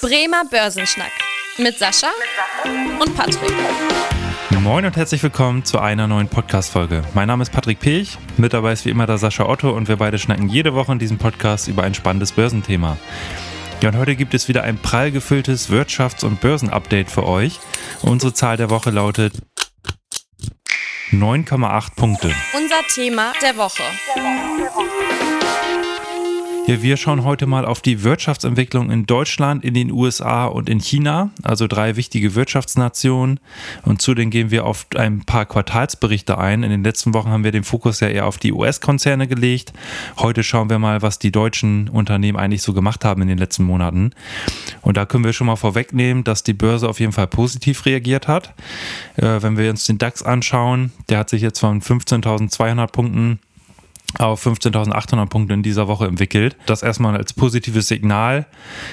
Bremer Börsenschnack mit Sascha und Patrick. Moin und herzlich willkommen zu einer neuen Podcast-Folge. Mein Name ist Patrick Pech, mit dabei ist wie immer der Sascha Otto und wir beide schnacken jede Woche in diesem Podcast über ein spannendes Börsenthema. Ja, und heute gibt es wieder ein prall gefülltes Wirtschafts- und Börsenupdate für euch. Unsere Zahl der Woche lautet 9,8 Punkte. Unser Thema der Woche. Ja, wir schauen heute mal auf die Wirtschaftsentwicklung in Deutschland, in den USA und in China, also drei wichtige Wirtschaftsnationen. Und zudem gehen wir auf ein paar Quartalsberichte ein. In den letzten Wochen haben wir den Fokus ja eher auf die US-Konzerne gelegt. Heute schauen wir mal, was die deutschen Unternehmen eigentlich so gemacht haben in den letzten Monaten. Und da können wir schon mal vorwegnehmen, dass die Börse auf jeden Fall positiv reagiert hat. Äh, wenn wir uns den DAX anschauen, der hat sich jetzt von 15.200 Punkten auf 15.800 Punkte in dieser Woche entwickelt. Das erstmal als positives Signal.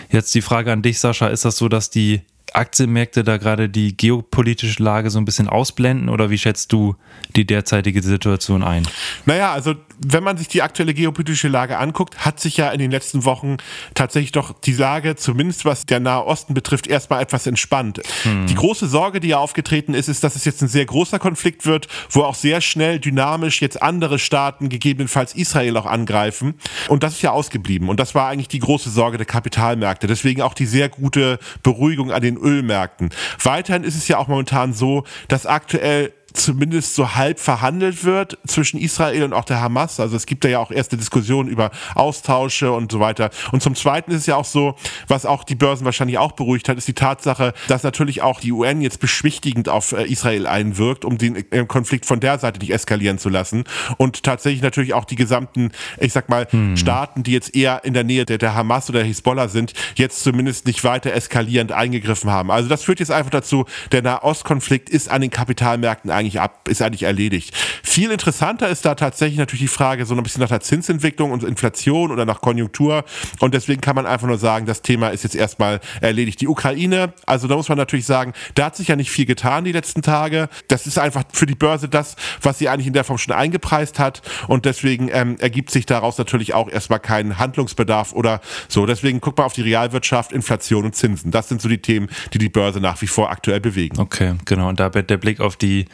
Jetzt die Frage an dich, Sascha, ist das so, dass die Aktienmärkte da gerade die geopolitische Lage so ein bisschen ausblenden oder wie schätzt du die derzeitige Situation ein? Naja, also wenn man sich die aktuelle geopolitische Lage anguckt, hat sich ja in den letzten Wochen tatsächlich doch die Lage, zumindest was der Nahe Osten betrifft, erstmal etwas entspannt. Hm. Die große Sorge, die ja aufgetreten ist, ist, dass es jetzt ein sehr großer Konflikt wird, wo auch sehr schnell dynamisch jetzt andere Staaten, gegebenenfalls Israel auch angreifen. Und das ist ja ausgeblieben. Und das war eigentlich die große Sorge der Kapitalmärkte. Deswegen auch die sehr gute Beruhigung an den Ölmärkten. Weiterhin ist es ja auch momentan so, dass aktuell zumindest so halb verhandelt wird zwischen Israel und auch der Hamas. Also es gibt da ja auch erste Diskussionen über Austausche und so weiter. Und zum Zweiten ist es ja auch so, was auch die Börsen wahrscheinlich auch beruhigt hat, ist die Tatsache, dass natürlich auch die UN jetzt beschwichtigend auf äh, Israel einwirkt, um den äh, Konflikt von der Seite nicht eskalieren zu lassen. Und tatsächlich natürlich auch die gesamten, ich sag mal, hm. Staaten, die jetzt eher in der Nähe der, der Hamas oder der Hisbollah sind, jetzt zumindest nicht weiter eskalierend eingegriffen haben. Also das führt jetzt einfach dazu, der Nahostkonflikt ist an den Kapitalmärkten eigentlich eigentlich ab, ist eigentlich erledigt. Viel interessanter ist da tatsächlich natürlich die Frage so ein bisschen nach der Zinsentwicklung und Inflation oder nach Konjunktur. Und deswegen kann man einfach nur sagen, das Thema ist jetzt erstmal erledigt. Die Ukraine, also da muss man natürlich sagen, da hat sich ja nicht viel getan die letzten Tage. Das ist einfach für die Börse das, was sie eigentlich in der Form schon eingepreist hat. Und deswegen ähm, ergibt sich daraus natürlich auch erstmal kein Handlungsbedarf oder so. Deswegen guckt man auf die Realwirtschaft, Inflation und Zinsen. Das sind so die Themen, die die Börse nach wie vor aktuell bewegen. Okay, genau. Und da der Blick auf die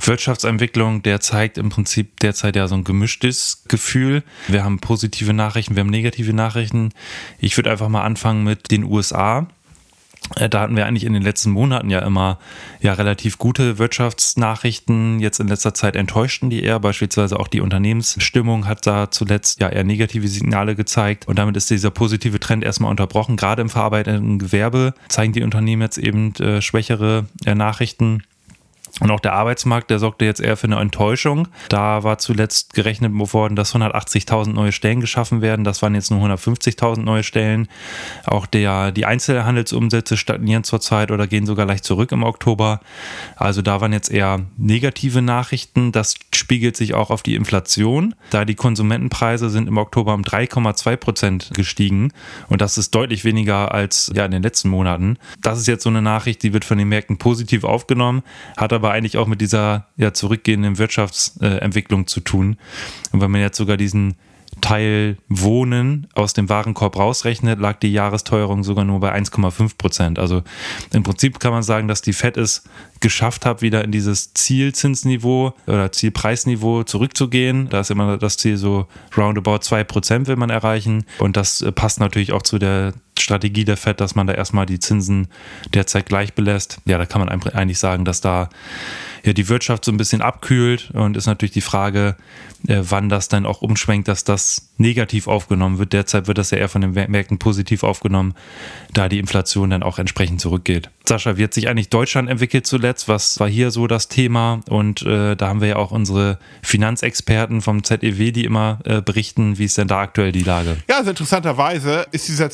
Wirtschaftsentwicklung, der zeigt im Prinzip derzeit ja so ein gemischtes Gefühl. Wir haben positive Nachrichten, wir haben negative Nachrichten. Ich würde einfach mal anfangen mit den USA. Äh, da hatten wir eigentlich in den letzten Monaten ja immer ja relativ gute Wirtschaftsnachrichten. Jetzt in letzter Zeit enttäuschten die eher. Beispielsweise auch die Unternehmensstimmung hat da zuletzt ja eher negative Signale gezeigt. Und damit ist dieser positive Trend erstmal unterbrochen. Gerade im verarbeitenden Gewerbe zeigen die Unternehmen jetzt eben äh, schwächere äh, Nachrichten. Und auch der Arbeitsmarkt, der sorgte jetzt eher für eine Enttäuschung. Da war zuletzt gerechnet worden, dass 180.000 neue Stellen geschaffen werden. Das waren jetzt nur 150.000 neue Stellen. Auch der, die Einzelhandelsumsätze stagnieren zurzeit oder gehen sogar leicht zurück im Oktober. Also da waren jetzt eher negative Nachrichten. Das spiegelt sich auch auf die Inflation, da die Konsumentenpreise sind im Oktober um 3,2 Prozent gestiegen. Und das ist deutlich weniger als ja, in den letzten Monaten. Das ist jetzt so eine Nachricht, die wird von den Märkten positiv aufgenommen, hat aber eigentlich auch mit dieser ja, zurückgehenden Wirtschaftsentwicklung zu tun. Und wenn man jetzt sogar diesen Teil Wohnen aus dem Warenkorb rausrechnet, lag die Jahresteuerung sogar nur bei 1,5 Prozent. Also im Prinzip kann man sagen, dass die FED es geschafft hat, wieder in dieses Zielzinsniveau oder Zielpreisniveau zurückzugehen. Da ist immer das Ziel so roundabout 2 Prozent will man erreichen. Und das äh, passt natürlich auch zu der Strategie der FED, dass man da erstmal die Zinsen derzeit gleich belässt. Ja, da kann man eigentlich sagen, dass da ja, die Wirtschaft so ein bisschen abkühlt und ist natürlich die Frage, äh, wann das dann auch umschwenkt, dass das negativ aufgenommen wird. Derzeit wird das ja eher von den Märkten positiv aufgenommen, da die Inflation dann auch entsprechend zurückgeht. Sascha, wie hat sich eigentlich Deutschland entwickelt zuletzt? Was war hier so das Thema? Und äh, da haben wir ja auch unsere Finanzexperten vom ZEW, die immer äh, berichten, wie ist denn da aktuell die Lage? Ja, also interessanterweise ist dieser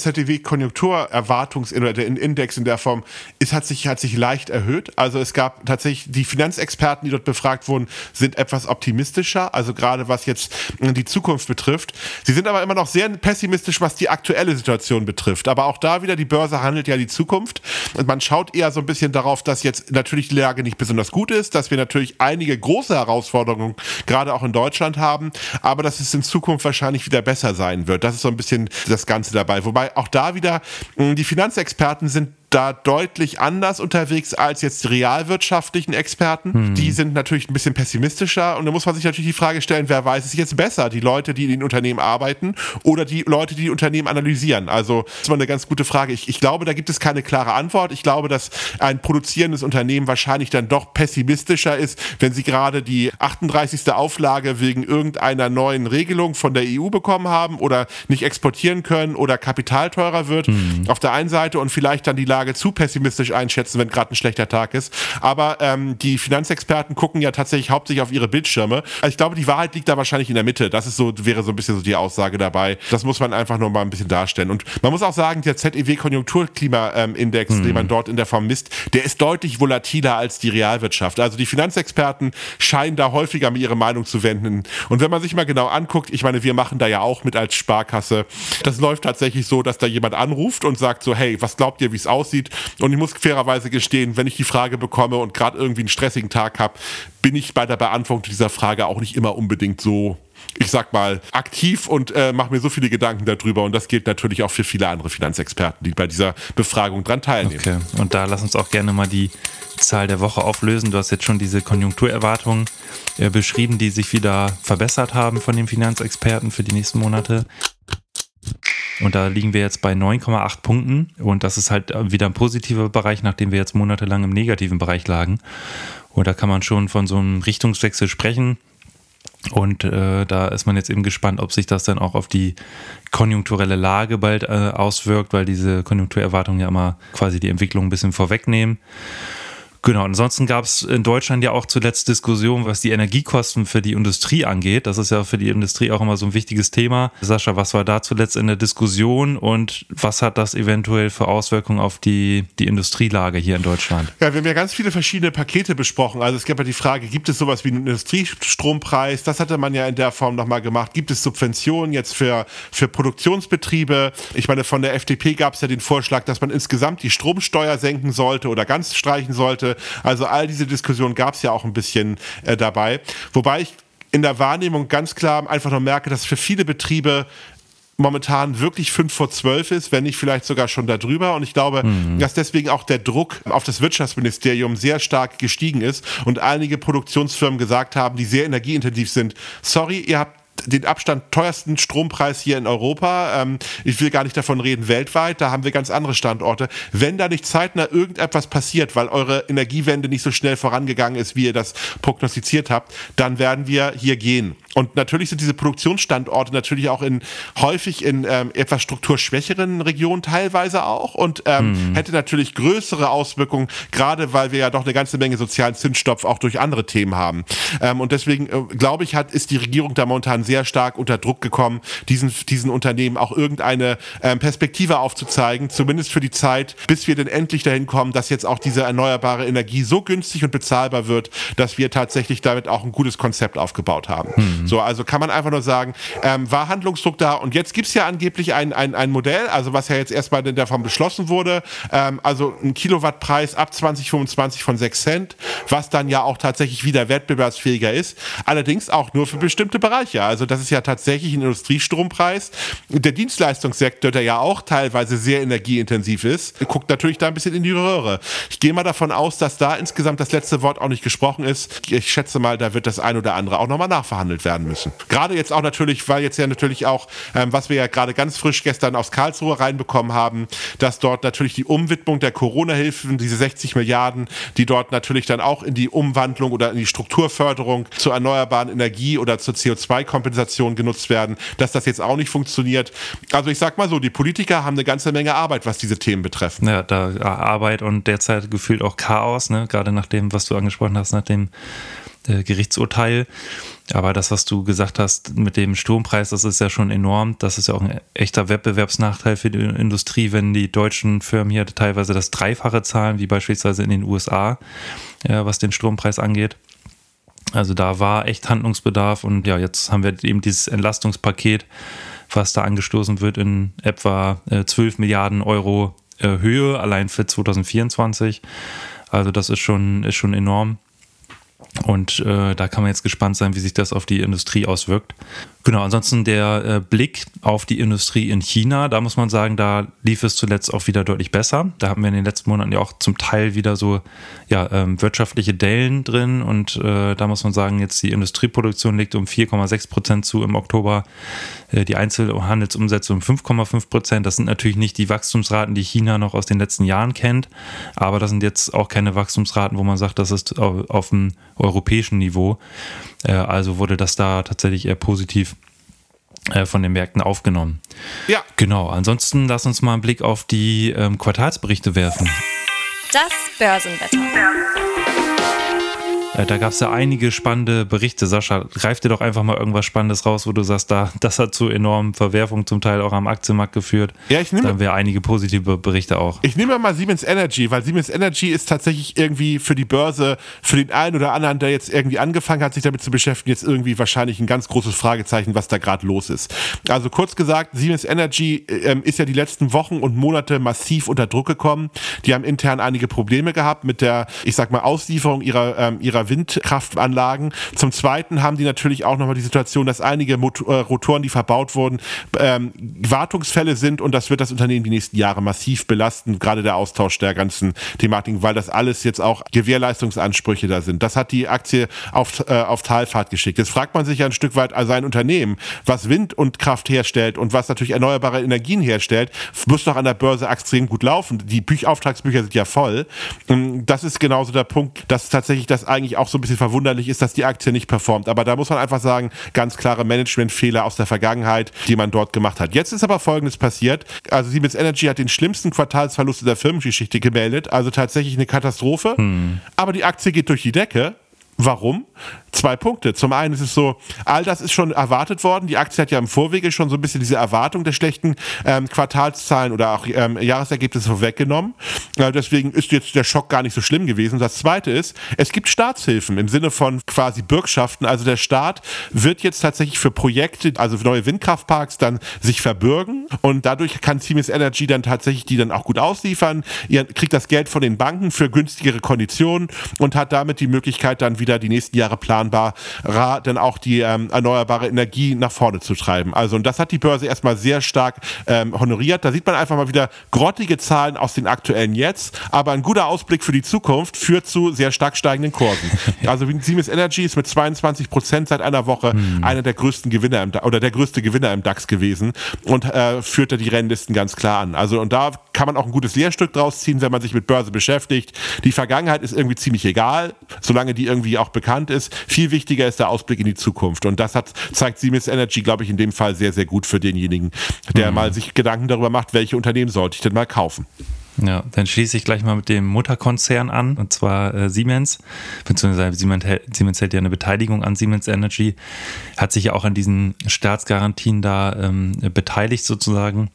ZEW-Konjunkturerwartungsindex in der Form, ist, hat, sich, hat sich leicht erhöht. Also es gab tatsächlich die Finanzexperten, die dort befragt wurden, sind etwas optimistischer, also gerade was jetzt die Zukunft betrifft. Sie sind aber immer noch sehr pessimistisch, was die aktuelle Situation betrifft. Aber auch da wieder, die Börse handelt ja die Zukunft und man schaut eher so ein bisschen darauf, dass jetzt natürlich die Lage nicht besonders gut ist, dass wir natürlich einige große Herausforderungen gerade auch in Deutschland haben, aber dass es in Zukunft wahrscheinlich wieder besser sein wird. Das ist so ein bisschen das Ganze dabei. Wobei auch da wieder wieder, die Finanzexperten sind da deutlich anders unterwegs als jetzt die realwirtschaftlichen Experten. Hm. Die sind natürlich ein bisschen pessimistischer und da muss man sich natürlich die Frage stellen, wer weiß es jetzt besser? Die Leute, die in den Unternehmen arbeiten oder die Leute, die die Unternehmen analysieren? Also, das ist mal eine ganz gute Frage. Ich, ich glaube, da gibt es keine klare Antwort. Ich glaube, dass ein produzierendes Unternehmen wahrscheinlich dann doch pessimistischer ist, wenn sie gerade die 38. Auflage wegen irgendeiner neuen Regelung von der EU bekommen haben oder nicht exportieren können oder Kapital teurer wird. Hm. Auf der einen Seite und vielleicht dann die Lage zu pessimistisch einschätzen, wenn gerade ein schlechter Tag ist. Aber ähm, die Finanzexperten gucken ja tatsächlich hauptsächlich auf ihre Bildschirme. Also ich glaube, die Wahrheit liegt da wahrscheinlich in der Mitte. Das ist so, wäre so ein bisschen so die Aussage dabei. Das muss man einfach nur mal ein bisschen darstellen. Und man muss auch sagen, der ZEW-Konjunkturklima-Index, mhm. den man dort in der Form misst, der ist deutlich volatiler als die Realwirtschaft. Also die Finanzexperten scheinen da häufiger ihre Meinung zu wenden. Und wenn man sich mal genau anguckt, ich meine, wir machen da ja auch mit als Sparkasse. Das läuft tatsächlich so, dass da jemand anruft und sagt so, hey, was glaubt ihr, wie es aussieht? Aussieht. Und ich muss fairerweise gestehen, wenn ich die Frage bekomme und gerade irgendwie einen stressigen Tag habe, bin ich bei der Beantwortung dieser Frage auch nicht immer unbedingt so ich sag mal, aktiv und äh, mache mir so viele Gedanken darüber. Und das gilt natürlich auch für viele andere Finanzexperten, die bei dieser Befragung dran teilnehmen. Okay, und da lass uns auch gerne mal die Zahl der Woche auflösen. Du hast jetzt schon diese Konjunkturerwartungen äh, beschrieben, die sich wieder verbessert haben von den Finanzexperten für die nächsten Monate. Und da liegen wir jetzt bei 9,8 Punkten. Und das ist halt wieder ein positiver Bereich, nachdem wir jetzt monatelang im negativen Bereich lagen. Und da kann man schon von so einem Richtungswechsel sprechen. Und äh, da ist man jetzt eben gespannt, ob sich das dann auch auf die konjunkturelle Lage bald äh, auswirkt, weil diese Konjunkturerwartungen ja immer quasi die Entwicklung ein bisschen vorwegnehmen. Genau, ansonsten gab es in Deutschland ja auch zuletzt Diskussionen, was die Energiekosten für die Industrie angeht. Das ist ja für die Industrie auch immer so ein wichtiges Thema. Sascha, was war da zuletzt in der Diskussion und was hat das eventuell für Auswirkungen auf die, die Industrielage hier in Deutschland? Ja, wir haben ja ganz viele verschiedene Pakete besprochen. Also es gab ja die Frage, gibt es sowas wie einen Industriestrompreis? Das hatte man ja in der Form nochmal gemacht. Gibt es Subventionen jetzt für, für Produktionsbetriebe? Ich meine, von der FDP gab es ja den Vorschlag, dass man insgesamt die Stromsteuer senken sollte oder ganz streichen sollte sollte. Also all diese Diskussionen gab es ja auch ein bisschen äh, dabei. Wobei ich in der Wahrnehmung ganz klar einfach noch merke, dass für viele Betriebe momentan wirklich fünf vor zwölf ist, wenn nicht vielleicht sogar schon darüber. Und ich glaube, mhm. dass deswegen auch der Druck auf das Wirtschaftsministerium sehr stark gestiegen ist und einige Produktionsfirmen gesagt haben, die sehr energieintensiv sind, sorry, ihr habt den Abstand teuersten Strompreis hier in Europa. Ähm, ich will gar nicht davon reden weltweit, da haben wir ganz andere Standorte. Wenn da nicht zeitnah irgendetwas passiert, weil eure Energiewende nicht so schnell vorangegangen ist, wie ihr das prognostiziert habt, dann werden wir hier gehen. Und natürlich sind diese Produktionsstandorte natürlich auch in häufig in ähm, etwas strukturschwächeren Regionen teilweise auch und ähm, mhm. hätte natürlich größere Auswirkungen, gerade weil wir ja doch eine ganze Menge sozialen Zinsstoff auch durch andere Themen haben. Ähm, und deswegen äh, glaube ich, hat ist die Regierung da momentan sehr stark unter Druck gekommen, diesen, diesen Unternehmen auch irgendeine ähm, Perspektive aufzuzeigen, zumindest für die Zeit, bis wir denn endlich dahin kommen, dass jetzt auch diese erneuerbare Energie so günstig und bezahlbar wird, dass wir tatsächlich damit auch ein gutes Konzept aufgebaut haben. Mhm. So, also kann man einfach nur sagen, ähm, war Handlungsdruck da und jetzt gibt es ja angeblich ein, ein, ein Modell, also was ja jetzt erstmal davon beschlossen wurde, ähm, also ein Kilowattpreis ab 2025 von 6 Cent, was dann ja auch tatsächlich wieder wettbewerbsfähiger ist, allerdings auch nur für bestimmte Bereiche. Also das ist ja tatsächlich ein Industriestrompreis. Der Dienstleistungssektor, der ja auch teilweise sehr energieintensiv ist, guckt natürlich da ein bisschen in die Röhre. Ich gehe mal davon aus, dass da insgesamt das letzte Wort auch nicht gesprochen ist. Ich schätze mal, da wird das ein oder andere auch nochmal nachverhandelt werden müssen. Gerade jetzt auch natürlich, weil jetzt ja natürlich auch, ähm, was wir ja gerade ganz frisch gestern aus Karlsruhe reinbekommen haben, dass dort natürlich die Umwidmung der Corona-Hilfen, diese 60 Milliarden, die dort natürlich dann auch in die Umwandlung oder in die Strukturförderung zur erneuerbaren Energie oder zur CO2-Kompensation Kompensation genutzt werden, dass das jetzt auch nicht funktioniert. Also ich sag mal so, die Politiker haben eine ganze Menge Arbeit, was diese Themen betreffen. Ja, da Arbeit und derzeit gefühlt auch Chaos, ne? gerade nach dem, was du angesprochen hast, nach dem äh, Gerichtsurteil. Aber das, was du gesagt hast mit dem Strompreis, das ist ja schon enorm. Das ist ja auch ein echter Wettbewerbsnachteil für die Industrie, wenn die deutschen Firmen hier teilweise das Dreifache zahlen, wie beispielsweise in den USA, was den Strompreis angeht. Also da war echt Handlungsbedarf und ja, jetzt haben wir eben dieses Entlastungspaket, was da angestoßen wird in etwa äh, 12 Milliarden Euro äh, Höhe, allein für 2024. Also das ist schon, ist schon enorm. Und äh, da kann man jetzt gespannt sein, wie sich das auf die Industrie auswirkt. Genau, ansonsten der äh, Blick auf die Industrie in China, da muss man sagen, da lief es zuletzt auch wieder deutlich besser. Da haben wir in den letzten Monaten ja auch zum Teil wieder so ja, ähm, wirtschaftliche Dellen drin und äh, da muss man sagen, jetzt die Industrieproduktion liegt um 4,6 Prozent zu im Oktober, äh, die Einzelhandelsumsätze um 5,5 Prozent. Das sind natürlich nicht die Wachstumsraten, die China noch aus den letzten Jahren kennt, aber das sind jetzt auch keine Wachstumsraten, wo man sagt, das ist auf, auf dem europäischen Niveau. Äh, also wurde das da tatsächlich eher positiv von den Märkten aufgenommen. Ja. Genau. Ansonsten lass uns mal einen Blick auf die ähm, Quartalsberichte werfen. Das Börsenwetter. Äh, da gab es ja einige spannende Berichte. Sascha, greif dir doch einfach mal irgendwas Spannendes raus, wo du sagst, da, das hat zu enormen Verwerfungen zum Teil auch am Aktienmarkt geführt. Ja, ich nehme. Da haben wir einige positive Berichte auch. Ich nehme mal Siemens Energy, weil Siemens Energy ist tatsächlich irgendwie für die Börse, für den einen oder anderen, der jetzt irgendwie angefangen hat, sich damit zu beschäftigen, jetzt irgendwie wahrscheinlich ein ganz großes Fragezeichen, was da gerade los ist. Also kurz gesagt, Siemens Energy ähm, ist ja die letzten Wochen und Monate massiv unter Druck gekommen. Die haben intern einige Probleme gehabt mit der, ich sag mal, Auslieferung ihrer, ähm, ihrer Windkraftanlagen. Zum Zweiten haben die natürlich auch nochmal die Situation, dass einige Motor äh, Rotoren, die verbaut wurden, ähm, Wartungsfälle sind und das wird das Unternehmen die nächsten Jahre massiv belasten, gerade der Austausch der ganzen Thematiken, weil das alles jetzt auch Gewährleistungsansprüche da sind. Das hat die Aktie auf, äh, auf Talfahrt geschickt. Jetzt fragt man sich ja ein Stück weit, also ein Unternehmen, was Wind und Kraft herstellt und was natürlich erneuerbare Energien herstellt, muss doch an der Börse extrem gut laufen. Die Büch Auftragsbücher sind ja voll. Das ist genauso der Punkt, dass tatsächlich das eigentlich auch so ein bisschen verwunderlich ist, dass die Aktie nicht performt. Aber da muss man einfach sagen, ganz klare Managementfehler aus der Vergangenheit, die man dort gemacht hat. Jetzt ist aber Folgendes passiert. Also Siemens Energy hat den schlimmsten Quartalsverlust der Firmengeschichte gemeldet. Also tatsächlich eine Katastrophe. Hm. Aber die Aktie geht durch die Decke. Warum? Zwei Punkte. Zum einen ist es so, all das ist schon erwartet worden. Die Aktie hat ja im Vorwege schon so ein bisschen diese Erwartung der schlechten ähm, Quartalszahlen oder auch ähm, Jahresergebnisse vorweggenommen. Äh, deswegen ist jetzt der Schock gar nicht so schlimm gewesen. Das zweite ist, es gibt Staatshilfen im Sinne von quasi Bürgschaften. Also der Staat wird jetzt tatsächlich für Projekte, also für neue Windkraftparks, dann sich verbürgen und dadurch kann Siemens Energy dann tatsächlich die dann auch gut ausliefern. Ihr kriegt das Geld von den Banken für günstigere Konditionen und hat damit die Möglichkeit, dann wieder die nächsten Jahre planbar, dann auch die ähm, erneuerbare Energie nach vorne zu treiben. Also und das hat die Börse erstmal sehr stark ähm, honoriert. Da sieht man einfach mal wieder grottige Zahlen aus den aktuellen Jetzt, aber ein guter Ausblick für die Zukunft führt zu sehr stark steigenden Kursen. Also Siemens Energy ist mit 22 Prozent seit einer Woche hm. einer der größten Gewinner im, oder der größte Gewinner im DAX gewesen und äh, führt da die Rennlisten ganz klar an. Also und da kann man auch ein gutes Lehrstück draus ziehen, wenn man sich mit Börse beschäftigt. Die Vergangenheit ist irgendwie ziemlich egal, solange die irgendwie auch bekannt ist. Viel wichtiger ist der Ausblick in die Zukunft. Und das hat, zeigt Siemens Energy, glaube ich, in dem Fall sehr, sehr gut für denjenigen, der mhm. mal sich Gedanken darüber macht, welche Unternehmen sollte ich denn mal kaufen. Ja, dann schließe ich gleich mal mit dem Mutterkonzern an, und zwar äh, Siemens, beziehungsweise Siemens, Siemens hält ja eine Beteiligung an Siemens Energy, hat sich ja auch an diesen Staatsgarantien da ähm, beteiligt sozusagen.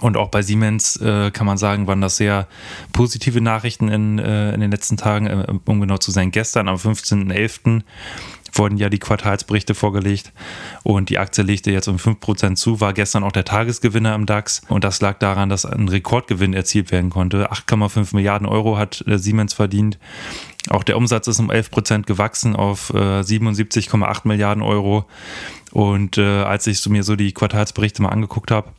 Und auch bei Siemens äh, kann man sagen, waren das sehr positive Nachrichten in, äh, in den letzten Tagen, äh, um genau zu sein. Gestern am 15.11. wurden ja die Quartalsberichte vorgelegt und die Aktie legte jetzt um 5% zu, war gestern auch der Tagesgewinner im DAX und das lag daran, dass ein Rekordgewinn erzielt werden konnte. 8,5 Milliarden Euro hat äh, Siemens verdient. Auch der Umsatz ist um 11% gewachsen auf 77,8 äh, Milliarden Euro. Und äh, als ich mir so die Quartalsberichte mal angeguckt habe,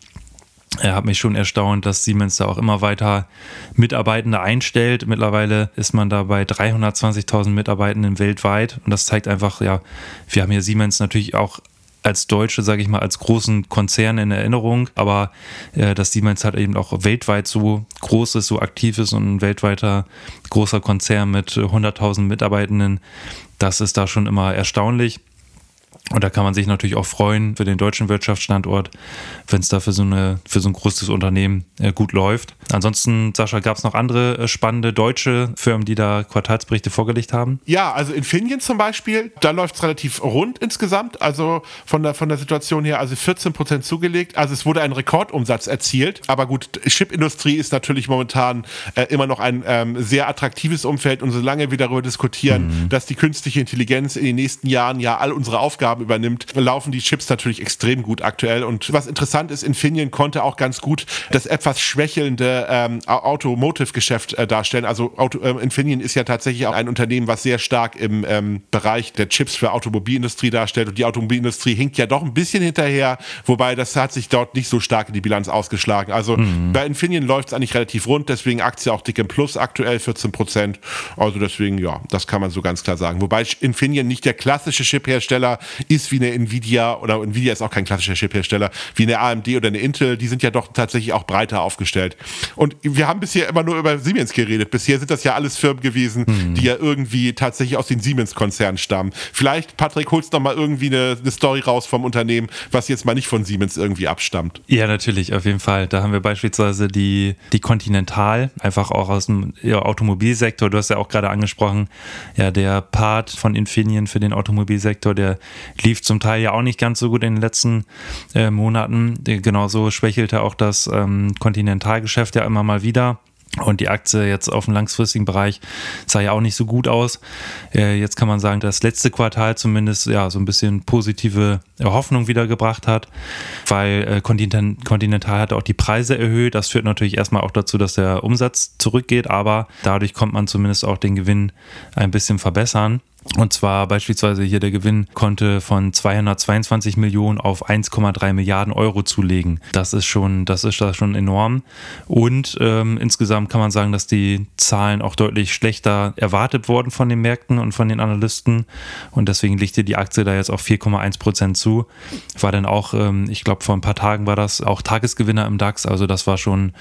er hat mich schon erstaunt, dass Siemens da auch immer weiter Mitarbeitende einstellt. Mittlerweile ist man da bei 320.000 Mitarbeitenden weltweit. Und das zeigt einfach, ja, wir haben hier Siemens natürlich auch als Deutsche, sage ich mal, als großen Konzern in Erinnerung, aber äh, dass Siemens halt eben auch weltweit so groß ist, so aktiv ist und ein weltweiter großer Konzern mit 100.000 Mitarbeitenden, das ist da schon immer erstaunlich. Und da kann man sich natürlich auch freuen für den deutschen Wirtschaftsstandort, wenn es da für so, eine, für so ein großes Unternehmen äh, gut läuft. Ansonsten, Sascha, gab es noch andere äh, spannende deutsche Firmen, die da Quartalsberichte vorgelegt haben? Ja, also Infineon zum Beispiel, da läuft es relativ rund insgesamt, also von der, von der Situation her, also 14 Prozent zugelegt. Also es wurde ein Rekordumsatz erzielt, aber gut, Chipindustrie ist natürlich momentan äh, immer noch ein ähm, sehr attraktives Umfeld und solange wir darüber diskutieren, mhm. dass die künstliche Intelligenz in den nächsten Jahren ja all unsere Aufgaben Aufgaben übernimmt, laufen die Chips natürlich extrem gut aktuell. Und was interessant ist, Infineon konnte auch ganz gut das etwas schwächelnde ähm, Automotive-Geschäft äh, darstellen. Also Auto, ähm, Infineon ist ja tatsächlich auch ein Unternehmen, was sehr stark im ähm, Bereich der Chips für Automobilindustrie darstellt. Und die Automobilindustrie hinkt ja doch ein bisschen hinterher, wobei das hat sich dort nicht so stark in die Bilanz ausgeschlagen. Also mhm. bei Infineon läuft es eigentlich relativ rund, deswegen Aktie auch dick im Plus aktuell 14 Prozent. Also deswegen, ja, das kann man so ganz klar sagen. Wobei Infineon nicht der klassische Chip-Hersteller ist wie eine Nvidia oder Nvidia ist auch kein klassischer Chip-Hersteller wie eine AMD oder eine Intel. Die sind ja doch tatsächlich auch breiter aufgestellt. Und wir haben bisher immer nur über Siemens geredet. Bisher sind das ja alles Firmen gewesen, mhm. die ja irgendwie tatsächlich aus den Siemens-Konzernen stammen. Vielleicht, Patrick, holst noch mal irgendwie eine, eine Story raus vom Unternehmen, was jetzt mal nicht von Siemens irgendwie abstammt. Ja, natürlich, auf jeden Fall. Da haben wir beispielsweise die, die Continental, einfach auch aus dem ja, Automobilsektor. Du hast ja auch gerade angesprochen, ja, der Part von Infineon für den Automobilsektor, der lief zum Teil ja auch nicht ganz so gut in den letzten äh, Monaten. Genauso schwächelte auch das ähm, Continental-Geschäft ja immer mal wieder. Und die Aktie jetzt auf dem langfristigen Bereich sah ja auch nicht so gut aus. Äh, jetzt kann man sagen, das letzte Quartal zumindest ja so ein bisschen positive Hoffnung wiedergebracht hat, weil äh, Continental hat auch die Preise erhöht. Das führt natürlich erstmal auch dazu, dass der Umsatz zurückgeht, aber dadurch kommt man zumindest auch den Gewinn ein bisschen verbessern. Und zwar beispielsweise hier der Gewinn konnte von 222 Millionen auf 1,3 Milliarden Euro zulegen. Das ist schon, das ist das schon enorm. Und ähm, insgesamt kann man sagen, dass die Zahlen auch deutlich schlechter erwartet wurden von den Märkten und von den Analysten. Und deswegen legte die Aktie da jetzt auf 4,1 Prozent zu. War dann auch, ähm, ich glaube, vor ein paar Tagen war das auch Tagesgewinner im DAX. Also das war schon,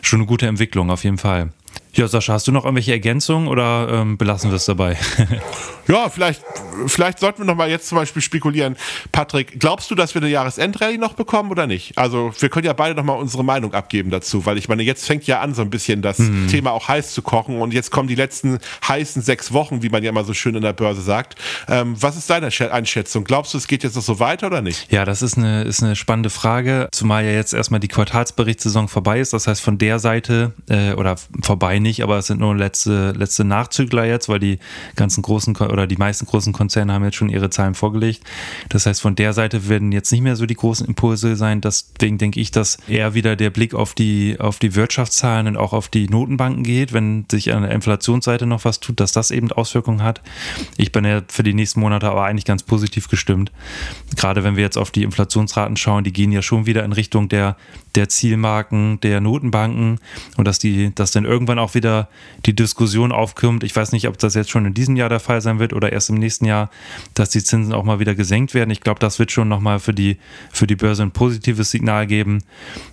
schon eine gute Entwicklung auf jeden Fall. Ja, Sascha, hast du noch irgendwelche Ergänzungen oder ähm, belassen wir es dabei? ja, vielleicht, vielleicht sollten wir noch mal jetzt zum Beispiel spekulieren. Patrick, glaubst du, dass wir eine Jahresendrallye noch bekommen oder nicht? Also wir können ja beide noch mal unsere Meinung abgeben dazu, weil ich meine, jetzt fängt ja an, so ein bisschen das mhm. Thema auch heiß zu kochen und jetzt kommen die letzten heißen sechs Wochen, wie man ja immer so schön in der Börse sagt. Ähm, was ist deine Einschätzung? Glaubst du, es geht jetzt noch so weiter oder nicht? Ja, das ist eine, ist eine spannende Frage, zumal ja jetzt erstmal die Quartalsberichtssaison vorbei ist. Das heißt, von der Seite äh, oder vorbei nicht, aber es sind nur letzte, letzte Nachzügler jetzt, weil die ganzen großen oder die meisten großen Konzerne haben jetzt schon ihre Zahlen vorgelegt. Das heißt, von der Seite werden jetzt nicht mehr so die großen Impulse sein. Deswegen denke ich, dass eher wieder der Blick auf die, auf die Wirtschaftszahlen und auch auf die Notenbanken geht, wenn sich an der Inflationsseite noch was tut, dass das eben Auswirkungen hat. Ich bin ja für die nächsten Monate aber eigentlich ganz positiv gestimmt. Gerade wenn wir jetzt auf die Inflationsraten schauen, die gehen ja schon wieder in Richtung der, der Zielmarken der Notenbanken und dass die, dass dann irgendwann auch wieder die Diskussion aufkommt. Ich weiß nicht, ob das jetzt schon in diesem Jahr der Fall sein wird oder erst im nächsten Jahr, dass die Zinsen auch mal wieder gesenkt werden. Ich glaube, das wird schon nochmal für die, für die Börse ein positives Signal geben.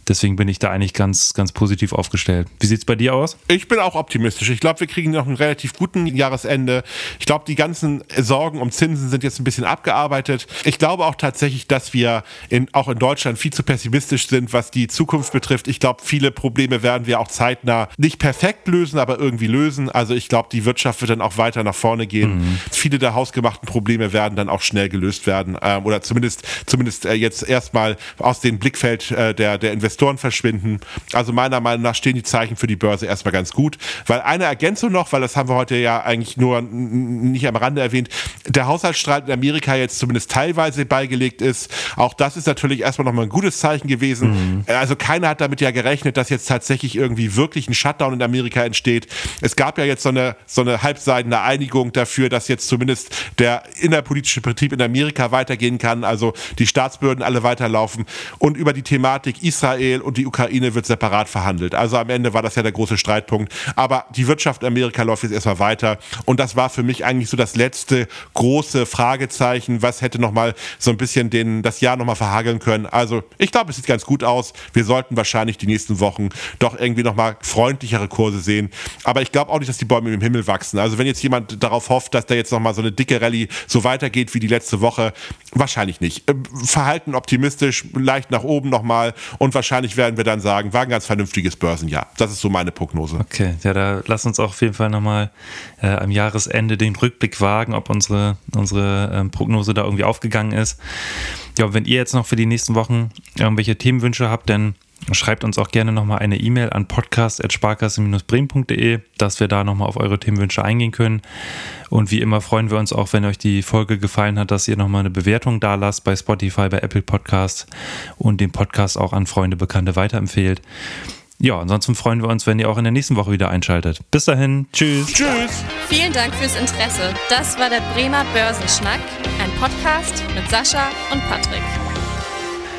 Deswegen bin ich da eigentlich ganz, ganz positiv aufgestellt. Wie sieht es bei dir aus? Ich bin auch optimistisch. Ich glaube, wir kriegen noch einen relativ guten Jahresende. Ich glaube, die ganzen Sorgen um Zinsen sind jetzt ein bisschen abgearbeitet. Ich glaube auch tatsächlich, dass wir in, auch in Deutschland viel zu pessimistisch sind, was die Zukunft betrifft. Ich glaube, viele Probleme werden wir auch zeitnah nicht perfekt lösen, aber irgendwie lösen. Also ich glaube, die Wirtschaft wird dann auch weiter nach vorne gehen. Mhm. Viele der hausgemachten Probleme werden dann auch schnell gelöst werden ähm, oder zumindest, zumindest äh, jetzt erstmal aus dem Blickfeld äh, der, der Investoren verschwinden. Also meiner Meinung nach stehen die Zeichen für die Börse erstmal ganz gut. Weil eine Ergänzung noch, weil das haben wir heute ja eigentlich nur nicht am Rande erwähnt, der Haushaltsstreit in Amerika jetzt zumindest teilweise beigelegt ist. Auch das ist natürlich erstmal nochmal ein gutes Zeichen gewesen. Mhm. Also keiner hat damit ja gerechnet, dass jetzt tatsächlich irgendwie wirklich ein Shutdown in Amerika entsteht. Es gab ja jetzt so eine, so eine halbseidene Einigung dafür, dass jetzt zumindest der innerpolitische Betrieb in Amerika weitergehen kann, also die Staatsbehörden alle weiterlaufen. Und über die Thematik Israel und die Ukraine wird separat verhandelt. Also am Ende war das ja der große Streitpunkt. Aber die Wirtschaft Amerika läuft jetzt erstmal weiter. Und das war für mich eigentlich so das letzte große Fragezeichen. Was hätte nochmal so ein bisschen den, das Jahr nochmal verhageln können? Also ich glaube, es sieht ganz gut aus. Wir sollten wahrscheinlich die nächsten Wochen doch irgendwie nochmal freundlichere Kurse sehen. Aber ich glaube auch nicht, dass die Bäume im Himmel wachsen. Also wenn jetzt jemand darauf hofft, dass da jetzt nochmal so eine dicke Rallye so weitergeht wie die letzte Woche, wahrscheinlich nicht. Ähm, Verhalten optimistisch, leicht nach oben nochmal und wahrscheinlich werden wir dann sagen, war ein ganz vernünftiges Börsenjahr. Das ist so meine Prognose. Okay, ja, da lass uns auch auf jeden Fall nochmal äh, am Jahresende den Rückblick wagen, ob unsere, unsere ähm, Prognose da irgendwie aufgegangen ist. Ja, wenn ihr jetzt noch für die nächsten Wochen irgendwelche Themenwünsche habt, dann Schreibt uns auch gerne nochmal eine E-Mail an podcast.sparkasse-bremen.de, dass wir da nochmal auf eure Themenwünsche eingehen können. Und wie immer freuen wir uns auch, wenn euch die Folge gefallen hat, dass ihr nochmal eine Bewertung da lasst bei Spotify, bei Apple Podcasts und den Podcast auch an Freunde, Bekannte weiterempfehlt. Ja, ansonsten freuen wir uns, wenn ihr auch in der nächsten Woche wieder einschaltet. Bis dahin, tschüss. Tschüss. Vielen Dank fürs Interesse. Das war der Bremer Börsenschnack, ein Podcast mit Sascha und Patrick.